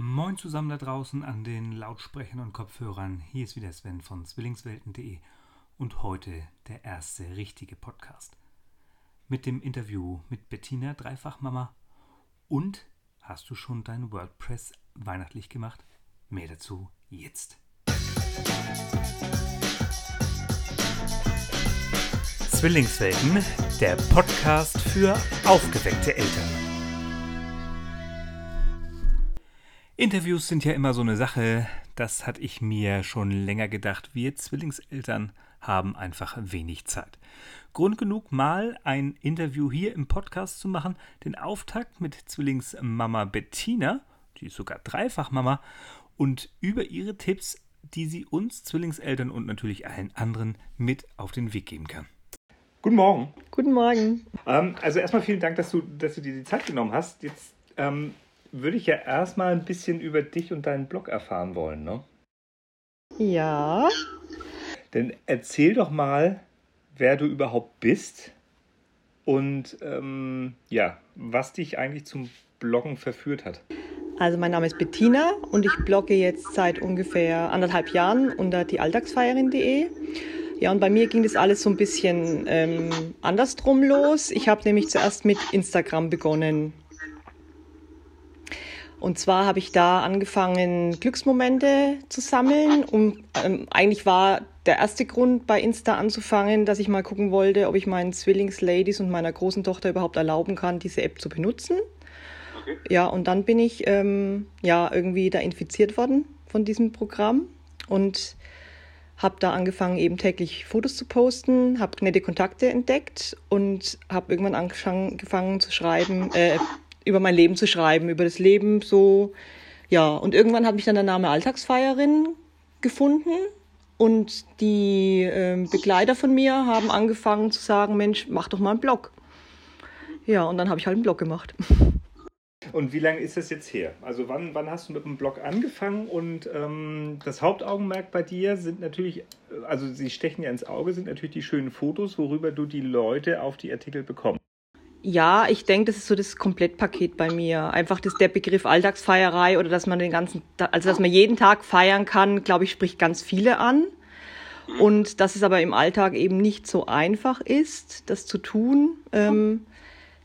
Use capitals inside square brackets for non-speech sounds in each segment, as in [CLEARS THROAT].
Moin zusammen da draußen an den Lautsprechern und Kopfhörern. Hier ist wieder Sven von Zwillingswelten.de und heute der erste richtige Podcast. Mit dem Interview mit Bettina Dreifachmama. Und hast du schon dein WordPress weihnachtlich gemacht? Mehr dazu jetzt. Zwillingswelten, der Podcast für aufgeweckte Eltern. Interviews sind ja immer so eine Sache, das hatte ich mir schon länger gedacht. Wir Zwillingseltern haben einfach wenig Zeit. Grund genug, mal ein Interview hier im Podcast zu machen. Den Auftakt mit Zwillingsmama Bettina, die ist sogar Dreifachmama, und über ihre Tipps, die sie uns Zwillingseltern und natürlich allen anderen mit auf den Weg geben kann. Guten Morgen. Guten Morgen. Ähm, also erstmal vielen Dank, dass du, dass du dir die Zeit genommen hast. Jetzt ähm, würde ich ja erstmal ein bisschen über dich und deinen Blog erfahren wollen, ne? Ja. Denn erzähl doch mal, wer du überhaupt bist und ähm, ja, was dich eigentlich zum Bloggen verführt hat. Also mein Name ist Bettina und ich blogge jetzt seit ungefähr anderthalb Jahren unter diealltagsfeierin.de. Ja, und bei mir ging das alles so ein bisschen ähm, andersrum los. Ich habe nämlich zuerst mit Instagram begonnen. Und zwar habe ich da angefangen, Glücksmomente zu sammeln. Und ähm, eigentlich war der erste Grund, bei Insta anzufangen, dass ich mal gucken wollte, ob ich meinen Zwillingsladies und meiner großen Tochter überhaupt erlauben kann, diese App zu benutzen. Okay. Ja, und dann bin ich ähm, ja irgendwie da infiziert worden von diesem Programm und habe da angefangen, eben täglich Fotos zu posten, habe nette Kontakte entdeckt und habe irgendwann angefangen zu schreiben, äh, über mein Leben zu schreiben, über das Leben so. Ja, und irgendwann hat mich dann der Name Alltagsfeierin gefunden und die äh, Begleiter von mir haben angefangen zu sagen, Mensch, mach doch mal einen Blog. Ja, und dann habe ich halt einen Blog gemacht. [LAUGHS] Und wie lange ist das jetzt her? Also wann, wann hast du mit dem Blog angefangen? Und ähm, das Hauptaugenmerk bei dir sind natürlich, also sie stechen ja ins Auge, sind natürlich die schönen Fotos, worüber du die Leute auf die Artikel bekommst. Ja, ich denke, das ist so das Komplettpaket bei mir. Einfach das, der Begriff Alltagsfeierei oder dass man den ganzen, also dass man jeden Tag feiern kann, glaube ich, spricht ganz viele an. Und dass es aber im Alltag eben nicht so einfach ist, das zu tun. Ähm,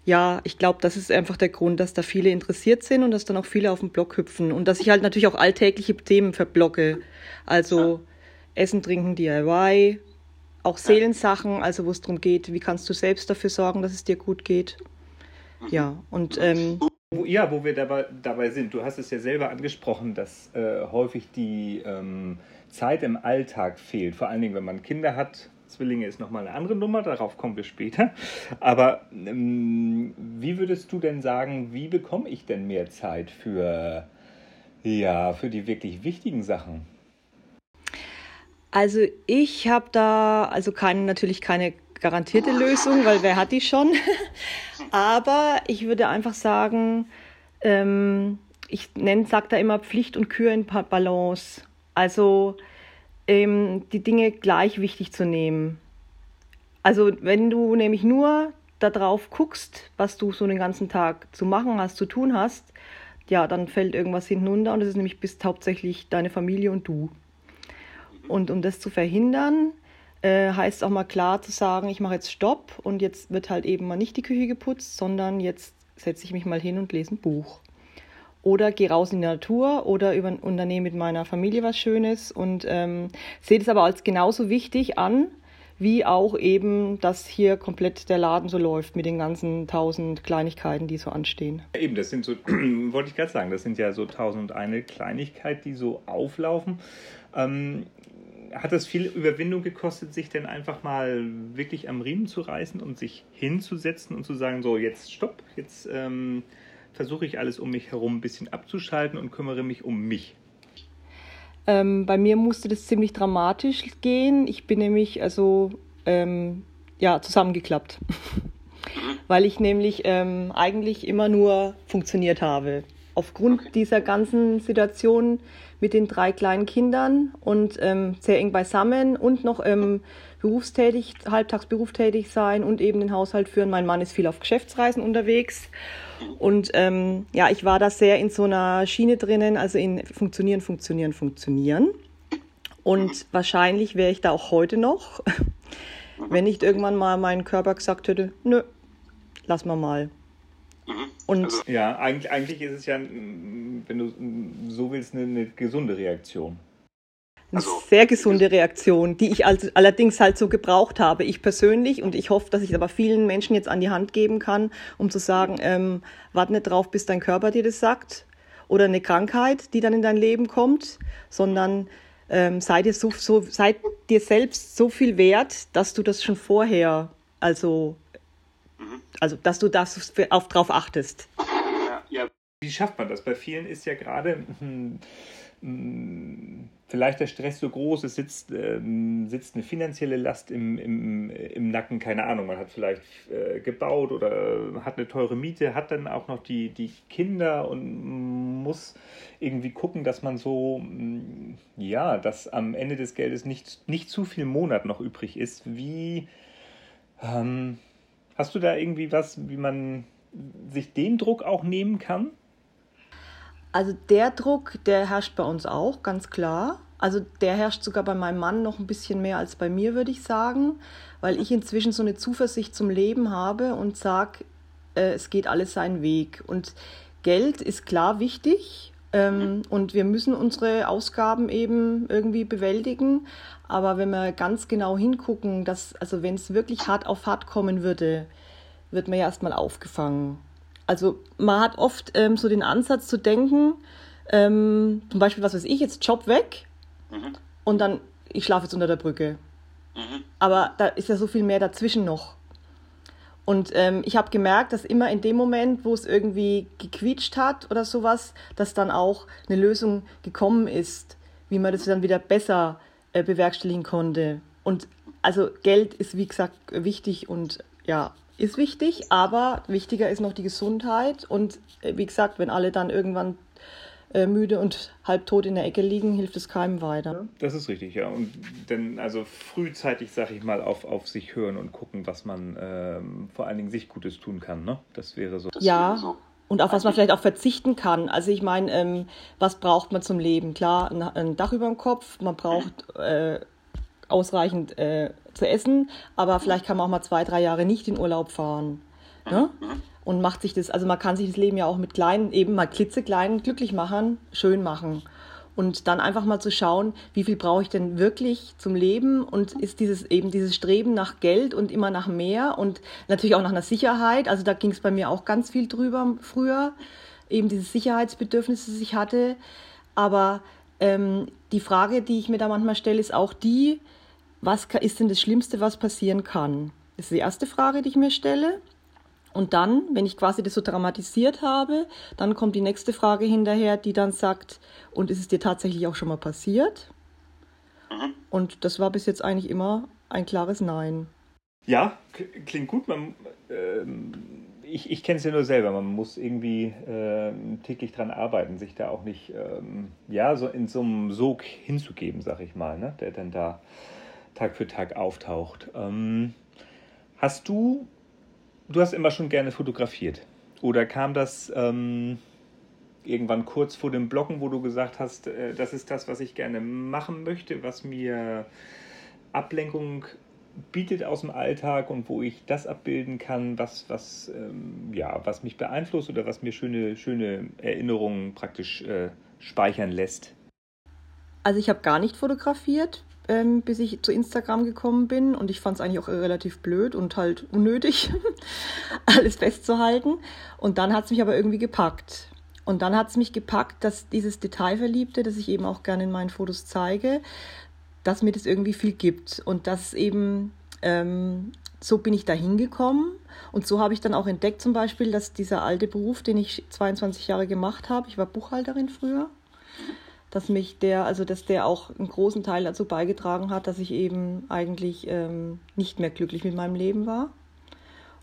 ja, ich glaube, das ist einfach der Grund, dass da viele interessiert sind und dass dann auch viele auf den Blog hüpfen. Und dass ich halt natürlich auch alltägliche Themen verblocke. Also Essen, Trinken, DIY, auch Seelensachen, also wo es darum geht, wie kannst du selbst dafür sorgen, dass es dir gut geht. Ja, und ähm, ja, wo wir dabei, dabei sind, du hast es ja selber angesprochen, dass äh, häufig die ähm, Zeit im Alltag fehlt, vor allen Dingen, wenn man Kinder hat. Zwillinge ist nochmal eine andere Nummer, darauf kommen wir später. Aber ähm, wie würdest du denn sagen, wie bekomme ich denn mehr Zeit für, ja, für die wirklich wichtigen Sachen? Also ich habe da also keine, natürlich keine garantierte Lösung, weil wer hat die schon? [LAUGHS] Aber ich würde einfach sagen, ähm, ich nenne, sage da immer Pflicht und Kür in Balance. Also ähm, die Dinge gleich wichtig zu nehmen. Also wenn du nämlich nur darauf guckst, was du so den ganzen Tag zu machen hast, zu tun hast, ja, dann fällt irgendwas hinten runter und das ist nämlich bis hauptsächlich deine Familie und du. Und um das zu verhindern, äh, heißt auch mal klar zu sagen, ich mache jetzt Stopp und jetzt wird halt eben mal nicht die Küche geputzt, sondern jetzt setze ich mich mal hin und lese ein Buch. Oder gehe raus in die Natur oder über, unternehme mit meiner Familie was Schönes und ähm, sehe das aber als genauso wichtig an, wie auch eben, dass hier komplett der Laden so läuft mit den ganzen tausend Kleinigkeiten, die so anstehen. Eben, das sind so, [CLEARS THROAT] wollte ich gerade sagen, das sind ja so tausend und eine Kleinigkeit, die so auflaufen. Ähm, hat es viel Überwindung gekostet, sich denn einfach mal wirklich am Riemen zu reißen und sich hinzusetzen und zu sagen, so jetzt stopp, jetzt ähm, versuche ich alles um mich herum ein bisschen abzuschalten und kümmere mich um mich. Ähm, bei mir musste das ziemlich dramatisch gehen. Ich bin nämlich also ähm, ja zusammengeklappt, [LAUGHS] weil ich nämlich ähm, eigentlich immer nur funktioniert habe. Aufgrund dieser ganzen Situation mit den drei kleinen Kindern und ähm, sehr eng beisammen und noch ähm, berufstätig, halbtags berufstätig sein und eben den Haushalt führen. Mein Mann ist viel auf Geschäftsreisen unterwegs Und ähm, ja, ich war da sehr in so einer Schiene drinnen, also in funktionieren, funktionieren, funktionieren. Und wahrscheinlich wäre ich da auch heute noch, [LAUGHS] wenn nicht irgendwann mal mein Körper gesagt hätte, nö, lass mal mal. Und also, ja, eigentlich, eigentlich ist es ja, wenn du so willst, eine, eine gesunde Reaktion. Eine also, sehr gesunde Reaktion, die ich also allerdings halt so gebraucht habe, ich persönlich. Und ich hoffe, dass ich es aber vielen Menschen jetzt an die Hand geben kann, um zu sagen, ähm, warte nicht drauf, bis dein Körper dir das sagt. Oder eine Krankheit, die dann in dein Leben kommt, sondern ähm, sei, dir so, so, sei dir selbst so viel wert, dass du das schon vorher, also, mhm. also dass du das auf, drauf achtest. Ja, ja. Wie schafft man das? Bei vielen ist ja gerade. Hm, hm, vielleicht der Stress so groß, es sitzt, ähm, sitzt eine finanzielle Last im, im, im Nacken, keine Ahnung, man hat vielleicht äh, gebaut oder hat eine teure Miete, hat dann auch noch die, die Kinder und muss irgendwie gucken, dass man so, mm, ja, dass am Ende des Geldes nicht, nicht zu viel Monat noch übrig ist. Wie ähm, hast du da irgendwie was, wie man sich den Druck auch nehmen kann? Also der Druck, der herrscht bei uns auch, ganz klar. Also der herrscht sogar bei meinem Mann noch ein bisschen mehr als bei mir, würde ich sagen, weil ich inzwischen so eine Zuversicht zum Leben habe und sage, äh, es geht alles seinen Weg. Und Geld ist klar wichtig ähm, und wir müssen unsere Ausgaben eben irgendwie bewältigen. Aber wenn wir ganz genau hingucken, dass, also wenn es wirklich hart auf hart kommen würde, wird man ja erstmal aufgefangen. Also man hat oft ähm, so den Ansatz zu denken, ähm, zum Beispiel, was weiß ich, jetzt Job weg mhm. und dann, ich schlafe jetzt unter der Brücke. Mhm. Aber da ist ja so viel mehr dazwischen noch. Und ähm, ich habe gemerkt, dass immer in dem Moment, wo es irgendwie gequietscht hat oder sowas, dass dann auch eine Lösung gekommen ist, wie man das dann wieder besser äh, bewerkstelligen konnte. Und also Geld ist, wie gesagt, wichtig und ja, ist wichtig, aber wichtiger ist noch die Gesundheit. Und äh, wie gesagt, wenn alle dann irgendwann äh, müde und halbtot in der Ecke liegen, hilft es keinem weiter. Das ist richtig, ja. Und dann also frühzeitig, sag ich mal, auf, auf sich hören und gucken, was man ähm, vor allen Dingen sich Gutes tun kann. Ne? Das wäre so. Das ja. Wäre so. Und auf was man vielleicht auch verzichten kann. Also ich meine, ähm, was braucht man zum Leben? Klar, ein, ein Dach über dem Kopf, man braucht äh, ausreichend äh, zu essen, aber vielleicht kann man auch mal zwei, drei Jahre nicht in Urlaub fahren. Ne? Und macht sich das, also man kann sich das Leben ja auch mit kleinen, eben mal klitzekleinen glücklich machen, schön machen. Und dann einfach mal zu schauen, wie viel brauche ich denn wirklich zum Leben und ist dieses eben dieses Streben nach Geld und immer nach mehr und natürlich auch nach einer Sicherheit. Also da ging es bei mir auch ganz viel drüber früher, eben dieses Sicherheitsbedürfnis, das ich hatte. Aber ähm, die Frage, die ich mir da manchmal stelle, ist auch die, was ist denn das Schlimmste, was passieren kann? Das ist die erste Frage, die ich mir stelle. Und dann, wenn ich quasi das so dramatisiert habe, dann kommt die nächste Frage hinterher, die dann sagt, und ist es dir tatsächlich auch schon mal passiert? Mhm. Und das war bis jetzt eigentlich immer ein klares Nein. Ja, klingt gut. Man, äh, ich ich kenne es ja nur selber. Man muss irgendwie äh, täglich dran arbeiten, sich da auch nicht ähm, ja, so in so einem Sog hinzugeben, sag ich mal, ne? der dann da Tag für Tag auftaucht. Ähm, hast du, du hast immer schon gerne fotografiert. Oder kam das ähm, irgendwann kurz vor dem Blocken, wo du gesagt hast, äh, das ist das, was ich gerne machen möchte, was mir Ablenkung bietet aus dem Alltag und wo ich das abbilden kann, was, was, ähm, ja, was mich beeinflusst oder was mir schöne, schöne Erinnerungen praktisch äh, speichern lässt? Also ich habe gar nicht fotografiert, ähm, bis ich zu Instagram gekommen bin. Und ich fand es eigentlich auch relativ blöd und halt unnötig, [LAUGHS] alles festzuhalten. Und dann hat es mich aber irgendwie gepackt. Und dann hat es mich gepackt, dass dieses Detailverliebte, das ich eben auch gerne in meinen Fotos zeige, dass mir das irgendwie viel gibt. Und dass eben, ähm, so bin ich da hingekommen. Und so habe ich dann auch entdeckt zum Beispiel, dass dieser alte Beruf, den ich 22 Jahre gemacht habe, ich war Buchhalterin früher, dass mich der, also dass der auch einen großen Teil dazu beigetragen hat, dass ich eben eigentlich ähm, nicht mehr glücklich mit meinem Leben war.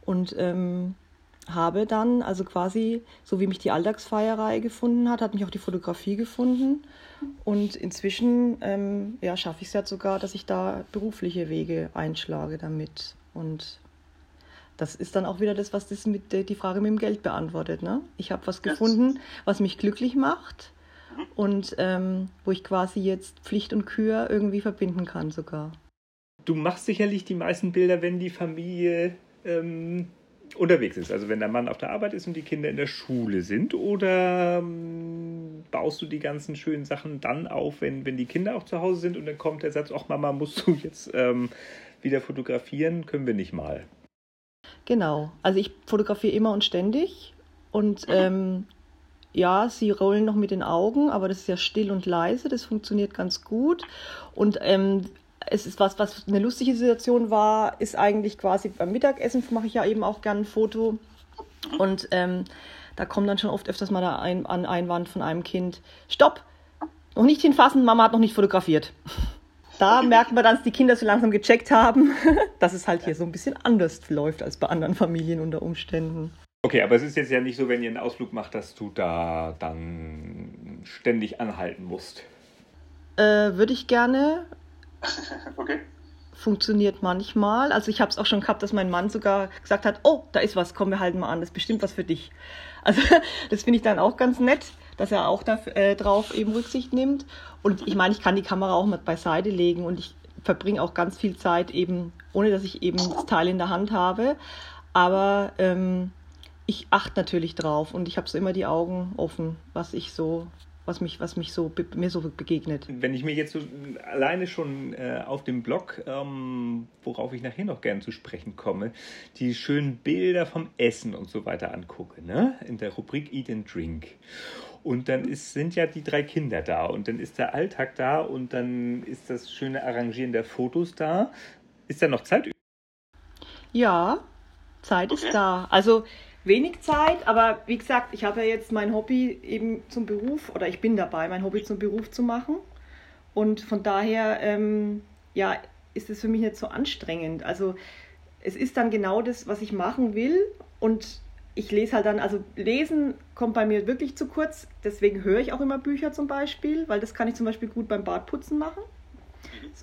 Und ähm, habe dann, also quasi, so wie mich die Alltagsfeierei gefunden hat, hat mich auch die Fotografie gefunden. Und inzwischen ähm, ja, schaffe ich es ja sogar, dass ich da berufliche Wege einschlage damit. Und das ist dann auch wieder das, was das mit die Frage mit dem Geld beantwortet. Ne? Ich habe was gefunden, was mich glücklich macht mhm. und ähm, wo ich quasi jetzt Pflicht und Kür irgendwie verbinden kann sogar. Du machst sicherlich die meisten Bilder, wenn die Familie ähm, unterwegs ist. Also wenn der Mann auf der Arbeit ist und die Kinder in der Schule sind. Oder ähm, baust du die ganzen schönen Sachen dann auf, wenn, wenn die Kinder auch zu Hause sind und dann kommt der Satz, ach Mama, musst du jetzt ähm, wieder fotografieren? Können wir nicht mal. Genau. Also ich fotografiere immer und ständig. Und ähm, ja, sie rollen noch mit den Augen, aber das ist ja still und leise, das funktioniert ganz gut. Und ähm, es ist was, was eine lustige Situation war, ist eigentlich quasi beim Mittagessen mache ich ja eben auch gerne ein Foto. Und ähm, da kommt dann schon oft öfters mal ein, ein Einwand von einem Kind: Stopp! Noch nicht hinfassen, Mama hat noch nicht fotografiert. Da [LAUGHS] merkt man dann, dass die Kinder so langsam gecheckt haben, [LAUGHS] dass es halt hier so ein bisschen anders läuft als bei anderen Familien unter Umständen. Okay, aber es ist jetzt ja nicht so, wenn ihr einen Ausflug macht, dass du da dann ständig anhalten musst. Äh, Würde ich gerne, [LAUGHS] okay. Funktioniert manchmal. Also ich habe es auch schon gehabt, dass mein Mann sogar gesagt hat, oh, da ist was, komm, wir halten mal an, das ist bestimmt was für dich. [LAUGHS] Also das finde ich dann auch ganz nett, dass er auch darauf äh, drauf eben Rücksicht nimmt. Und ich meine, ich kann die Kamera auch mal beiseite legen und ich verbringe auch ganz viel Zeit eben, ohne dass ich eben das Teil in der Hand habe. Aber ähm, ich achte natürlich drauf und ich habe so immer die Augen offen, was ich so was mich, was mich so mir so begegnet. Wenn ich mir jetzt so alleine schon äh, auf dem Blog, ähm, worauf ich nachher noch gern zu sprechen komme, die schönen Bilder vom Essen und so weiter angucke, ne? In der Rubrik Eat and Drink. Und dann ist, sind ja die drei Kinder da und dann ist der Alltag da und dann ist das schöne Arrangieren der Fotos da. Ist da noch Zeit? Ja, Zeit okay. ist da. Also wenig Zeit, aber wie gesagt, ich habe ja jetzt mein Hobby eben zum Beruf oder ich bin dabei, mein Hobby zum Beruf zu machen. Und von daher, ähm, ja, ist es für mich nicht so anstrengend. Also es ist dann genau das, was ich machen will und ich lese halt dann, also lesen kommt bei mir wirklich zu kurz, deswegen höre ich auch immer Bücher zum Beispiel, weil das kann ich zum Beispiel gut beim Badputzen machen.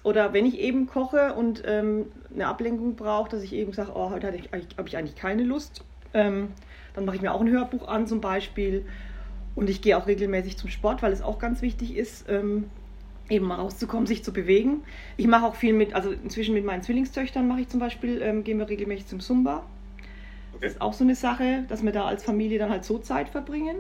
Oder wenn ich eben koche und ähm, eine Ablenkung brauche, dass ich eben sage, oh, heute habe ich eigentlich keine Lust, ähm, dann mache ich mir auch ein Hörbuch an zum Beispiel. Und ich gehe auch regelmäßig zum Sport, weil es auch ganz wichtig ist, ähm, eben mal rauszukommen, sich zu bewegen. Ich mache auch viel mit, also inzwischen mit meinen Zwillingstöchtern mache ich zum Beispiel, ähm, gehen wir regelmäßig zum Zumba. Okay. Das ist auch so eine Sache, dass wir da als Familie dann halt so Zeit verbringen.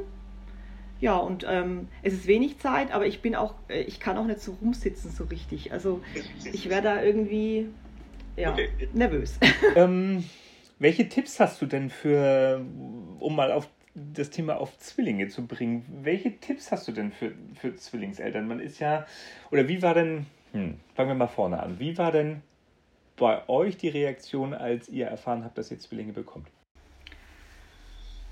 Ja, und ähm, es ist wenig Zeit, aber ich bin auch, äh, ich kann auch nicht so rumsitzen so richtig. Also [LAUGHS] ich werde da irgendwie ja, okay. nervös. Ähm, welche Tipps hast du denn für, um mal auf das Thema auf Zwillinge zu bringen? Welche Tipps hast du denn für, für Zwillingseltern? Man ist ja, oder wie war denn, hm, fangen wir mal vorne an, wie war denn bei euch die Reaktion, als ihr erfahren habt, dass ihr Zwillinge bekommt?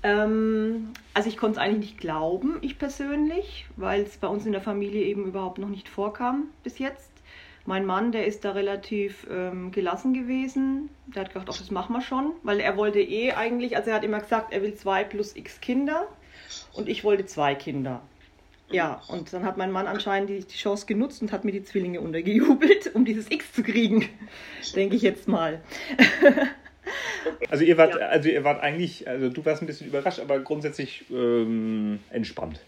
Ähm, also ich konnte es eigentlich nicht glauben, ich persönlich, weil es bei uns in der Familie eben überhaupt noch nicht vorkam bis jetzt. Mein Mann, der ist da relativ ähm, gelassen gewesen. Der hat gedacht, ach, das machen wir schon, weil er wollte eh eigentlich, also er hat immer gesagt, er will zwei plus x Kinder und ich wollte zwei Kinder. Ja, und dann hat mein Mann anscheinend die, die Chance genutzt und hat mir die Zwillinge untergejubelt, um dieses X zu kriegen, [LAUGHS] denke ich jetzt mal. Also ihr wart, ja. also ihr wart eigentlich, also du warst ein bisschen überrascht, aber grundsätzlich ähm, entspannt.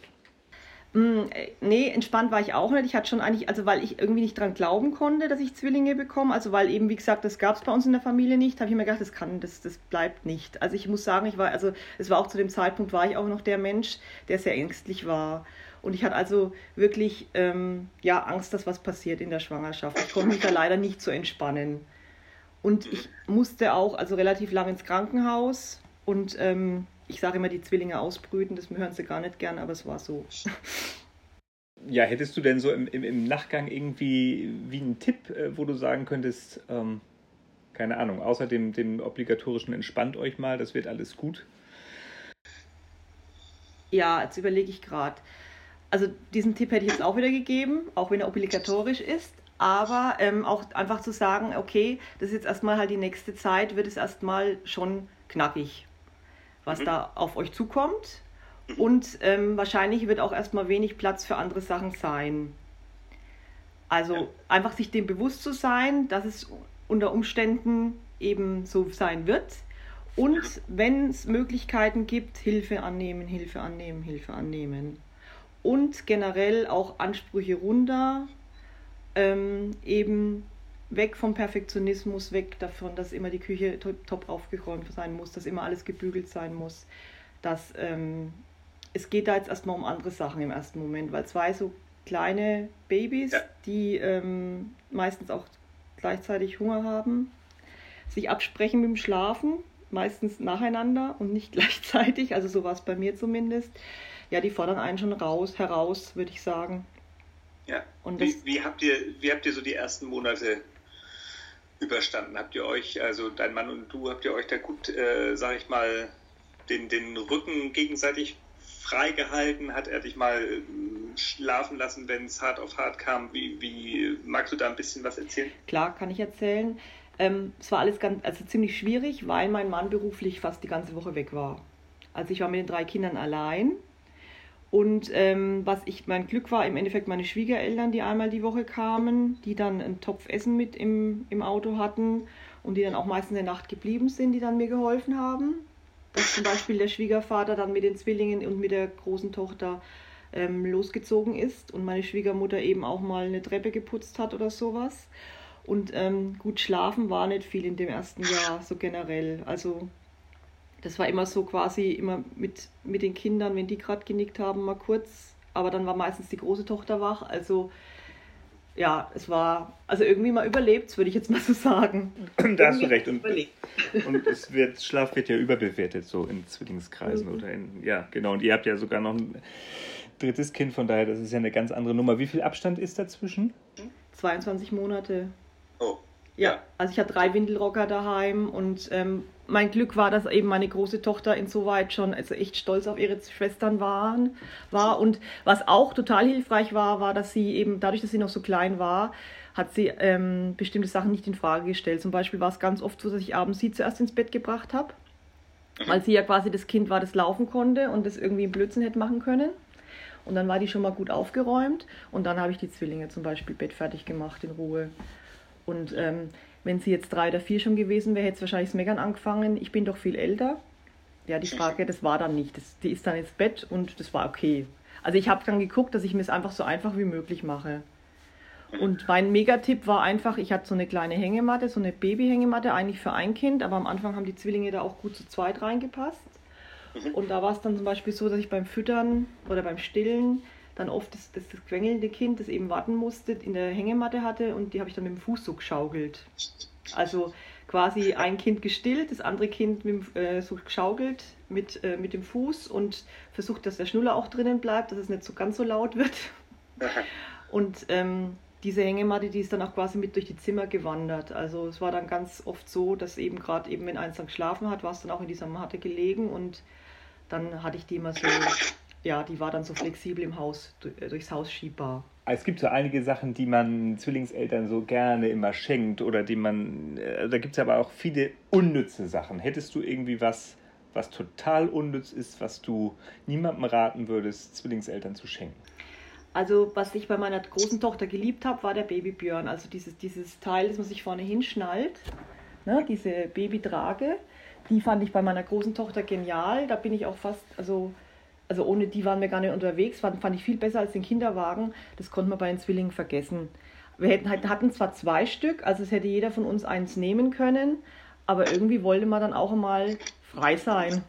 Mm, nee, entspannt war ich auch nicht. Ich hatte schon eigentlich, also weil ich irgendwie nicht dran glauben konnte, dass ich Zwillinge bekomme. Also weil eben, wie gesagt, das gab es bei uns in der Familie nicht, habe ich mir gedacht, das kann, das, das bleibt nicht. Also ich muss sagen, ich war, also es war auch zu dem Zeitpunkt, war ich auch noch der Mensch, der sehr ängstlich war. Und ich hatte also wirklich ähm, ja, Angst, dass was passiert in der Schwangerschaft. Ich konnte mich da leider nicht so entspannen. Und ich musste auch also relativ lang ins Krankenhaus und ähm, ich sage immer, die Zwillinge ausbrüten, das hören sie gar nicht gern, aber es war so. [LAUGHS] Ja, hättest du denn so im, im, im Nachgang irgendwie wie einen Tipp, äh, wo du sagen könntest, ähm, keine Ahnung, außer dem, dem obligatorischen entspannt euch mal, das wird alles gut? Ja, jetzt überlege ich gerade. Also diesen Tipp hätte ich jetzt auch wieder gegeben, auch wenn er obligatorisch ist. Aber ähm, auch einfach zu sagen, okay, das ist jetzt erstmal halt die nächste Zeit, wird es erstmal schon knackig was mhm. da auf euch zukommt. Mhm. Und ähm, wahrscheinlich wird auch erstmal wenig Platz für andere Sachen sein. Also ja. einfach sich dem bewusst zu sein, dass es unter Umständen eben so sein wird. Und wenn es Möglichkeiten gibt, Hilfe annehmen, Hilfe annehmen, Hilfe annehmen. Und generell auch Ansprüche runter, ähm, eben weg vom Perfektionismus, weg davon, dass immer die Küche top aufgeräumt sein muss, dass immer alles gebügelt sein muss. Dass ähm, es geht da jetzt erstmal um andere Sachen im ersten Moment, weil zwei so kleine Babys, ja. die ähm, meistens auch gleichzeitig Hunger haben, sich absprechen mit dem Schlafen, meistens nacheinander und nicht [LAUGHS] gleichzeitig, also so war es bei mir zumindest. Ja, die fordern einen schon raus, heraus, würde ich sagen. Ja. Und wie, wie, habt ihr, wie habt ihr so die ersten Monate überstanden? Habt ihr euch, also dein Mann und du, habt ihr euch da gut, äh, sag ich mal, den, den Rücken gegenseitig freigehalten? Hat er dich mal äh, schlafen lassen, wenn es hart auf hart kam? Wie, wie magst du da ein bisschen was erzählen? Klar, kann ich erzählen. Ähm, es war alles ganz, also ziemlich schwierig, weil mein Mann beruflich fast die ganze Woche weg war. Also ich war mit den drei Kindern allein. Und ähm, was ich mein Glück war, im Endeffekt meine Schwiegereltern, die einmal die Woche kamen, die dann einen Topf Essen mit im, im Auto hatten und die dann auch meistens in der Nacht geblieben sind, die dann mir geholfen haben. Dass zum Beispiel der Schwiegervater dann mit den Zwillingen und mit der großen Tochter ähm, losgezogen ist und meine Schwiegermutter eben auch mal eine Treppe geputzt hat oder sowas. Und ähm, gut schlafen war nicht viel in dem ersten Jahr, so generell. Also das war immer so quasi immer mit, mit den Kindern, wenn die gerade genickt haben, mal kurz. Aber dann war meistens die große Tochter wach. Also ja, es war, also irgendwie mal überlebt, würde ich jetzt mal so sagen. [CLEARS THROAT] Da hast du recht. Und, und es wird, Schlaf wird ja überbewertet, so in Zwillingskreisen mhm. oder in, ja, genau. Und ihr habt ja sogar noch ein drittes Kind, von daher, das ist ja eine ganz andere Nummer. Wie viel Abstand ist dazwischen? 22 Monate. Oh. Ja, also ich hatte drei Windelrocker daheim und ähm, mein Glück war, dass eben meine große Tochter insoweit schon also echt stolz auf ihre Schwestern waren, war. Und was auch total hilfreich war, war, dass sie eben, dadurch, dass sie noch so klein war, hat sie ähm, bestimmte Sachen nicht in Frage gestellt. Zum Beispiel war es ganz oft so, dass ich abends sie zuerst ins Bett gebracht habe, weil sie ja quasi das Kind war, das laufen konnte und das irgendwie im Blödsinn hätte machen können. Und dann war die schon mal gut aufgeräumt und dann habe ich die Zwillinge zum Beispiel bettfertig gemacht in Ruhe. Und ähm, wenn sie jetzt drei oder vier schon gewesen wäre, hätte es wahrscheinlich das Meckern angefangen. Ich bin doch viel älter. Ja, die Frage, das war dann nicht. Das, die ist dann ins Bett und das war okay. Also ich habe dann geguckt, dass ich mir es einfach so einfach wie möglich mache. Und mein Megatipp war einfach, ich hatte so eine kleine Hängematte, so eine Babyhängematte, eigentlich für ein Kind, aber am Anfang haben die Zwillinge da auch gut zu zweit reingepasst. Mhm. Und da war es dann zum Beispiel so, dass ich beim Füttern oder beim Stillen dann oft das, das, das quengelnde Kind, das eben warten musste, in der Hängematte hatte und die habe ich dann mit dem Fuß so geschaukelt. Also quasi ein Kind gestillt, das andere Kind mit, äh, so geschaukelt mit, äh, mit dem Fuß und versucht, dass der Schnuller auch drinnen bleibt, dass es nicht so ganz so laut wird. [LAUGHS] Und ähm, diese Hängematte, die ist dann auch quasi mit durch die Zimmer gewandert. Also es war dann ganz oft so, dass eben gerade eben, wenn eins dann geschlafen hat, war es dann auch in dieser Matte gelegen und dann hatte ich die immer so ja, die war dann so flexibel im Haus, äh, durchs Haus schiebbar. Es gibt so einige Sachen, die man Zwillingseltern so gerne immer schenkt oder die man, äh, da gibt es aber auch viele unnütze Sachen. Hättest du irgendwie was, was total unnütz ist, was du niemandem raten würdest, Zwillingseltern zu schenken? Also, was ich bei meiner großen Tochter geliebt habe, war der Babybjörn. Also dieses, dieses Teil, das man sich vorne hinschnallt, ne, diese Babytrage, die fand ich bei meiner großen Tochter genial. Da bin ich auch fast, also also ohne die waren wir gar nicht unterwegs, fand, fand ich viel besser als den Kinderwagen. Das konnte man bei den Zwillingen vergessen. Wir hätten, hatten zwar zwei Stück, also es hätte jeder von uns eins nehmen können, aber irgendwie wollte man dann auch mal frei sein.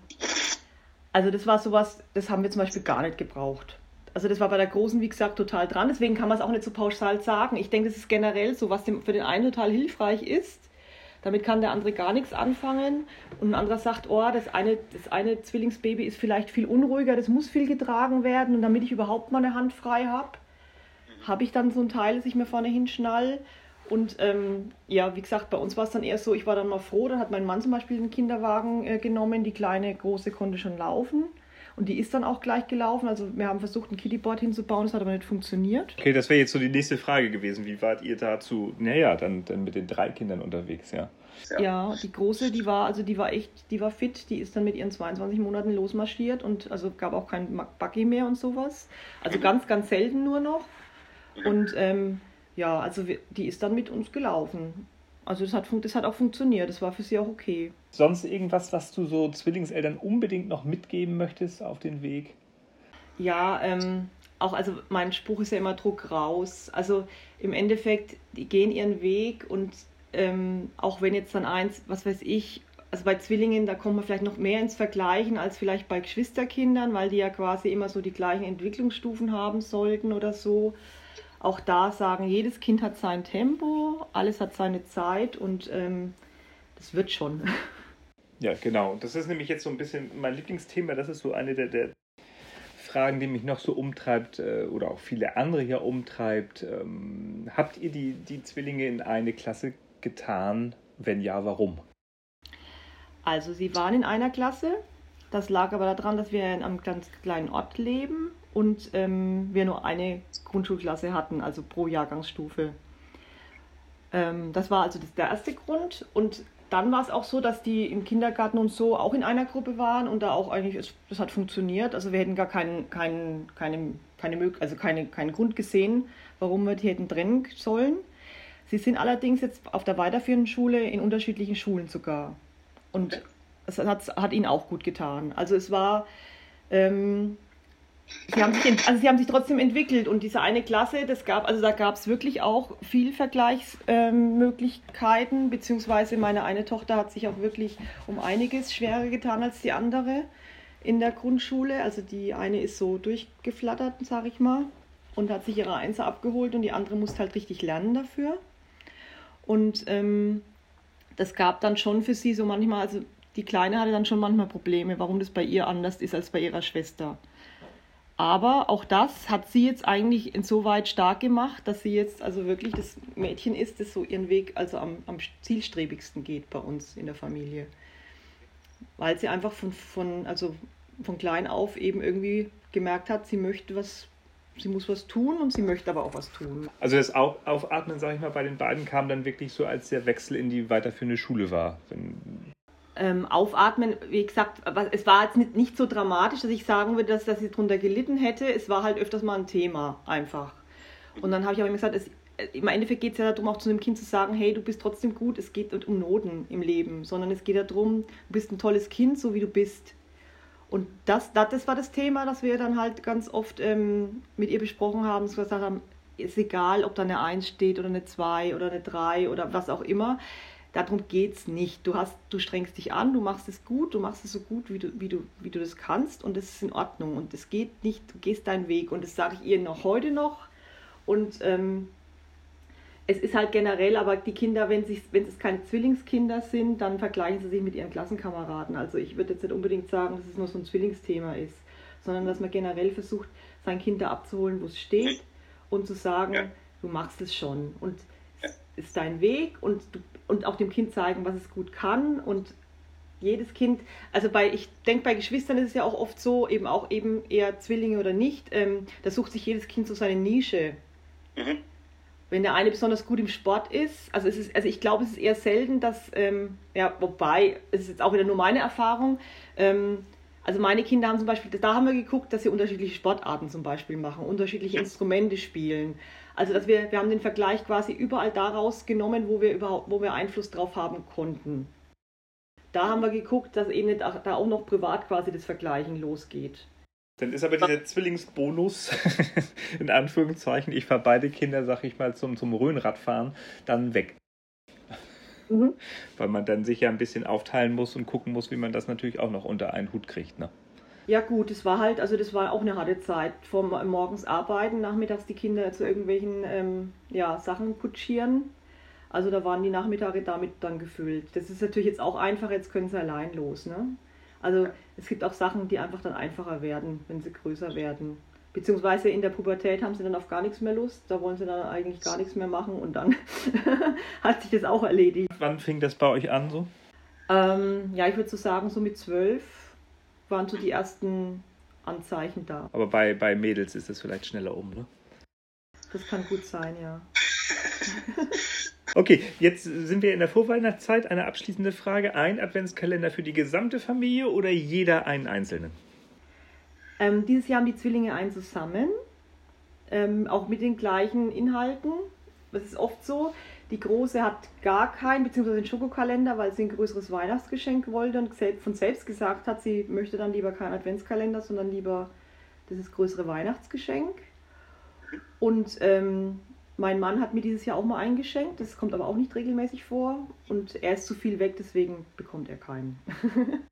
Also das war sowas, das haben wir zum Beispiel gar nicht gebraucht. Also das war bei der Großen, wie gesagt, total dran. Deswegen kann man es auch nicht so pauschal sagen. Ich denke, das ist generell so, was für den einen total hilfreich ist, damit kann der andere gar nichts anfangen. Und ein anderer sagt, oh, das eine, das eine Zwillingsbaby ist vielleicht viel unruhiger, das muss viel getragen werden. Und damit ich überhaupt mal eine Hand frei habe, habe ich dann so ein Teil, das ich mir vorne hinschnall. Und ähm, ja, wie gesagt, bei uns war es dann eher so, ich war dann mal froh, dann hat mein Mann zum Beispiel den Kinderwagen äh, genommen, die kleine, große konnte schon laufen. Und die ist dann auch gleich gelaufen. Also wir haben versucht, ein Kittyboard hinzubauen, das hat aber nicht funktioniert. Okay, das wäre jetzt so die nächste Frage gewesen. Wie wart ihr dazu? Naja, dann, dann mit den drei Kindern unterwegs, ja. Ja. ja, die große, die war, also die war echt, die war fit, die ist dann mit ihren 22 Monaten losmarschiert und also gab auch kein Buggy mehr und sowas. Also mhm. ganz, ganz selten nur noch. Und ähm, ja, also die ist dann mit uns gelaufen. Also das hat, das hat auch funktioniert, das war für sie auch okay. Sonst irgendwas, was du so Zwillingseltern unbedingt noch mitgeben möchtest auf den Weg? Ja, ähm, auch, also mein Spruch ist ja immer Druck raus. Also im Endeffekt, die gehen ihren Weg und ähm, auch wenn jetzt dann eins, was weiß ich, also bei Zwillingen, da kommt man vielleicht noch mehr ins Vergleichen als vielleicht bei Geschwisterkindern, weil die ja quasi immer so die gleichen Entwicklungsstufen haben sollten oder so. Auch da sagen, jedes Kind hat sein Tempo, alles hat seine Zeit und ähm, das wird schon. [LAUGHS] Ja, genau. Das ist nämlich jetzt so ein bisschen mein Lieblingsthema. Das ist so eine der, der Fragen, die mich noch so umtreibt äh, oder auch viele andere hier umtreibt. Ähm, habt ihr die, die Zwillinge in eine Klasse getan? Wenn ja, warum? Also sie waren in einer Klasse. Das lag aber daran, dass wir in einem ganz kleinen Ort leben und ähm, wir nur eine Grundschulklasse hatten, also pro Jahrgangsstufe. Ähm, das war also das, der erste Grund. Und dann war es auch so, dass die im Kindergarten und so auch in einer Gruppe waren und da auch eigentlich, das hat funktioniert. Also wir hätten gar keinen, keinen, keine, keine, also keine, keinen Grund gesehen, warum wir die hätten trennen sollen. Sie sind allerdings jetzt auf der weiterführenden Schule in unterschiedlichen Schulen sogar. Und es hat, hat ihnen auch gut getan. Also es war, ähm, sie haben, sich, also sie haben sich trotzdem entwickelt und diese eine Klasse, das gab, also da gab es wirklich auch viel Vergleichsmöglichkeiten, ähm, beziehungsweise meine eine Tochter hat sich auch wirklich um einiges schwerer getan als die andere in der Grundschule. Also die eine ist so durchgeflattert, sage ich mal, und hat sich ihre Einser abgeholt und die andere musste halt richtig lernen dafür. Und ähm, das gab dann schon für sie so manchmal, also die Kleine hatte dann schon manchmal Probleme, warum das bei ihr anders ist als bei ihrer Schwester. Aber auch das hat sie jetzt eigentlich insoweit stark gemacht, dass sie jetzt also wirklich das Mädchen ist, das so ihren Weg also am, am zielstrebigsten geht bei uns in der Familie. Weil sie einfach von, von, also von klein auf eben irgendwie gemerkt hat, sie möchte was sie muss was tun und sie möchte aber auch was tun. Also das Aufatmen, sage ich mal, bei den beiden kam dann wirklich so, als der Wechsel in die weiterführende Schule war. Ähm, aufatmen, wie gesagt, es war jetzt nicht, nicht so dramatisch, dass ich sagen würde, dass, dass sie darunter gelitten hätte. Es war halt öfters mal ein Thema einfach. Und dann habe ich aber immer gesagt, es, im Endeffekt geht es ja darum, auch zu einem Kind zu sagen, hey, du bist trotzdem gut, es geht um Noten im Leben, sondern es geht darum, du bist ein tolles Kind, so wie du bist. Und das, das, das war das Thema, das wir dann halt ganz oft ähm, mit ihr besprochen haben, dass gesagt haben, ist egal, ob da eine 1 steht oder eine 2 oder eine 3 oder was auch immer. Darum geht es nicht. Du, hast, du strengst dich an, du machst es gut, du machst es so gut, wie du, wie du, wie du das kannst und das ist in Ordnung. Und es geht nicht, du gehst deinen Weg. Und das sage ich ihr noch heute noch. Und ähm, es ist halt generell, aber die Kinder, wenn, sich, wenn es keine Zwillingskinder sind, dann vergleichen sie sich mit ihren Klassenkameraden. Also ich würde jetzt nicht unbedingt sagen, dass es nur so ein Zwillingsthema ist, sondern dass man generell versucht, sein Kind da abzuholen, wo es steht und zu sagen, ja. du machst es schon und es ist dein Weg und, und auch dem Kind zeigen, was es gut kann und jedes Kind, also bei, ich denke, bei Geschwistern ist es ja auch oft so, eben auch eben eher Zwillinge oder nicht, ähm, da sucht sich jedes Kind so seine Nische. Mhm wenn der eine besonders gut im Sport ist, also es ist, also ich glaube, es ist eher selten, dass, ähm, ja, wobei, es ist jetzt auch wieder nur meine Erfahrung, ähm, also meine Kinder haben zum Beispiel, da haben wir geguckt, dass sie unterschiedliche Sportarten zum Beispiel machen, unterschiedliche Instrumente spielen. Also dass wir, wir haben den Vergleich quasi überall daraus genommen, wo wir überhaupt, wo wir Einfluss drauf haben konnten. Da haben wir geguckt, dass eben nicht, da auch noch privat quasi das Vergleichen losgeht. Dann ist aber dieser Zwillingsbonus, [LAUGHS] in Anführungszeichen, ich fahre beide Kinder, sag ich mal, zum, zum Rhönradfahren, dann weg. Mhm. Weil man dann sich ja ein bisschen aufteilen muss und gucken muss, wie man das natürlich auch noch unter einen Hut kriegt. Ne? Ja gut, es war halt, also das war auch eine harte Zeit. Vom morgens arbeiten, nachmittags die Kinder zu irgendwelchen ähm, ja, Sachen kutschieren. Also da waren die Nachmittage damit dann gefüllt. Das ist natürlich jetzt auch einfach, jetzt können sie allein los. Ne? Also es gibt auch Sachen, die einfach dann einfacher werden, wenn sie größer werden. Beziehungsweise in der Pubertät haben sie dann auf gar nichts mehr Lust, da wollen sie dann eigentlich gar nichts mehr machen und dann [LAUGHS] hat sich das auch erledigt. Wann fing das bei euch an so? Ähm, ja, ich würde so sagen, so mit zwölf waren so die ersten Anzeichen da. Aber bei, bei Mädels ist das vielleicht schneller um, ne? Das kann gut sein, ja. Okay, jetzt sind wir in der Vorweihnachtszeit. Eine abschließende Frage. Ein Adventskalender für die gesamte Familie oder jeder einen einzelnen? Ähm, dieses Jahr haben die Zwillinge einen zusammen, ähm, auch mit den gleichen Inhalten. Das ist oft so. Die Große hat gar keinen, beziehungsweise einen Schokokalender, weil sie ein größeres Weihnachtsgeschenk wollte und von selbst gesagt hat, sie möchte dann lieber keinen Adventskalender, sondern lieber dieses größere Weihnachtsgeschenk. Und ähm, mein Mann hat mir dieses Jahr auch mal eingeschenkt, das kommt aber auch nicht regelmäßig vor und er ist zu viel weg, deswegen bekommt er keinen. [LAUGHS]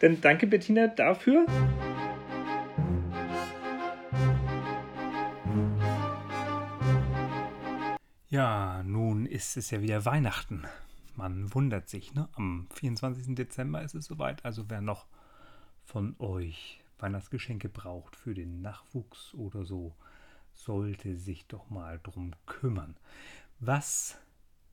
Dann danke Bettina dafür. Ja, nun ist es ja wieder Weihnachten. Man wundert sich, ne? Am 24. Dezember ist es soweit. Also wer noch von euch Weihnachtsgeschenke braucht für den Nachwuchs oder so, sollte sich doch mal drum kümmern. Was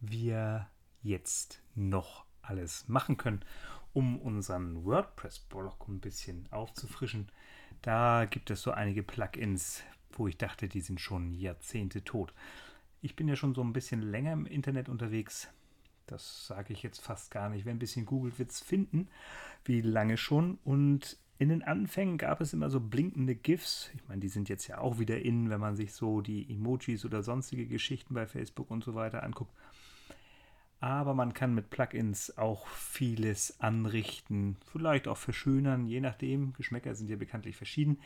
wir jetzt noch alles machen können, um unseren WordPress-Blog ein bisschen aufzufrischen, da gibt es so einige Plugins, wo ich dachte, die sind schon Jahrzehnte tot. Ich bin ja schon so ein bisschen länger im Internet unterwegs. Das sage ich jetzt fast gar nicht. Wer ein bisschen googelt, wird es finden, wie lange schon. Und in den Anfängen gab es immer so blinkende GIFs. Ich meine, die sind jetzt ja auch wieder in, wenn man sich so die Emojis oder sonstige Geschichten bei Facebook und so weiter anguckt. Aber man kann mit Plugins auch vieles anrichten, vielleicht auch verschönern, je nachdem. Geschmäcker sind ja bekanntlich verschieden.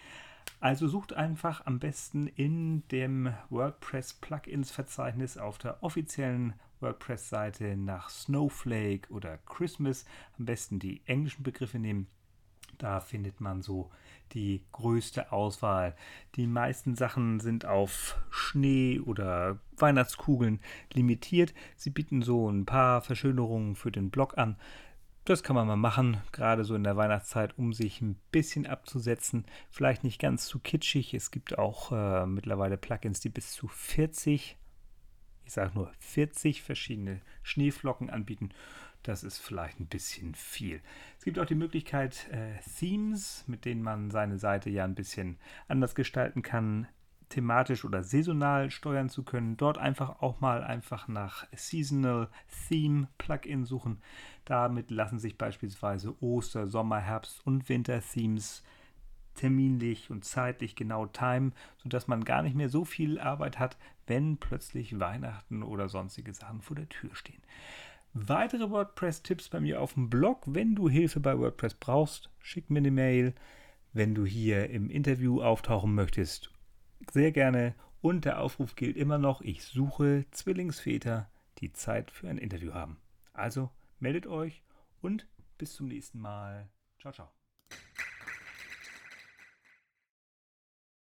Also sucht einfach am besten in dem WordPress Plugins Verzeichnis auf der offiziellen WordPress-Seite nach Snowflake oder Christmas. Am besten die englischen Begriffe nehmen. Da findet man so die größte Auswahl. Die meisten Sachen sind auf Schnee oder Weihnachtskugeln limitiert. Sie bieten so ein paar Verschönerungen für den Blog an. Das kann man mal machen, gerade so in der Weihnachtszeit, um sich ein bisschen abzusetzen. Vielleicht nicht ganz zu kitschig. Es gibt auch äh, mittlerweile Plugins, die bis zu 40, ich sage nur 40 verschiedene Schneeflocken anbieten. Das ist vielleicht ein bisschen viel. Es gibt auch die Möglichkeit, äh, Themes, mit denen man seine Seite ja ein bisschen anders gestalten kann, thematisch oder saisonal steuern zu können. Dort einfach auch mal einfach nach Seasonal Theme Plugin suchen. Damit lassen sich beispielsweise Oster-, Sommer-, Herbst- und Winter-Themes terminlich und zeitlich genau timen, sodass man gar nicht mehr so viel Arbeit hat, wenn plötzlich Weihnachten oder sonstige Sachen vor der Tür stehen. Weitere WordPress-Tipps bei mir auf dem Blog. Wenn du Hilfe bei WordPress brauchst, schick mir eine Mail. Wenn du hier im Interview auftauchen möchtest sehr gerne. Und der Aufruf gilt immer noch, ich suche Zwillingsväter, die Zeit für ein Interview haben. Also meldet euch und bis zum nächsten Mal. Ciao, ciao.